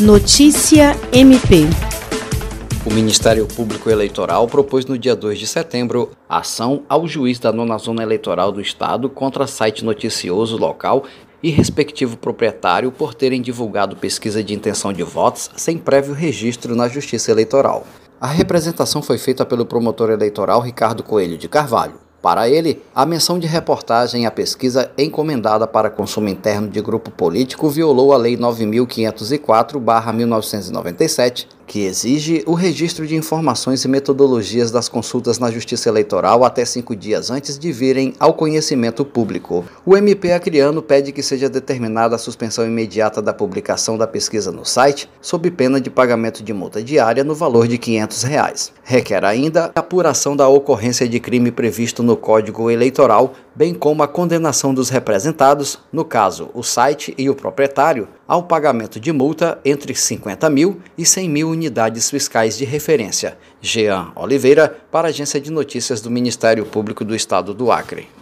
Notícia MP. O Ministério Público Eleitoral propôs no dia 2 de setembro ação ao juiz da nona zona eleitoral do Estado contra site noticioso local e respectivo proprietário por terem divulgado pesquisa de intenção de votos sem prévio registro na Justiça Eleitoral. A representação foi feita pelo promotor eleitoral Ricardo Coelho de Carvalho. Para ele, a menção de reportagem à pesquisa encomendada para consumo interno de grupo político violou a Lei 9504-1997, que exige o registro de informações e metodologias das consultas na Justiça Eleitoral até cinco dias antes de virem ao conhecimento público. O MP Acriano pede que seja determinada a suspensão imediata da publicação da pesquisa no site, sob pena de pagamento de multa diária no valor de 500 reais. Requer ainda a apuração da ocorrência de crime previsto no Código Eleitoral, bem como a condenação dos representados, no caso o site e o proprietário, ao pagamento de multa entre 50 mil e 100 mil unidades fiscais de referência. Jean Oliveira, para a Agência de Notícias do Ministério Público do Estado do Acre.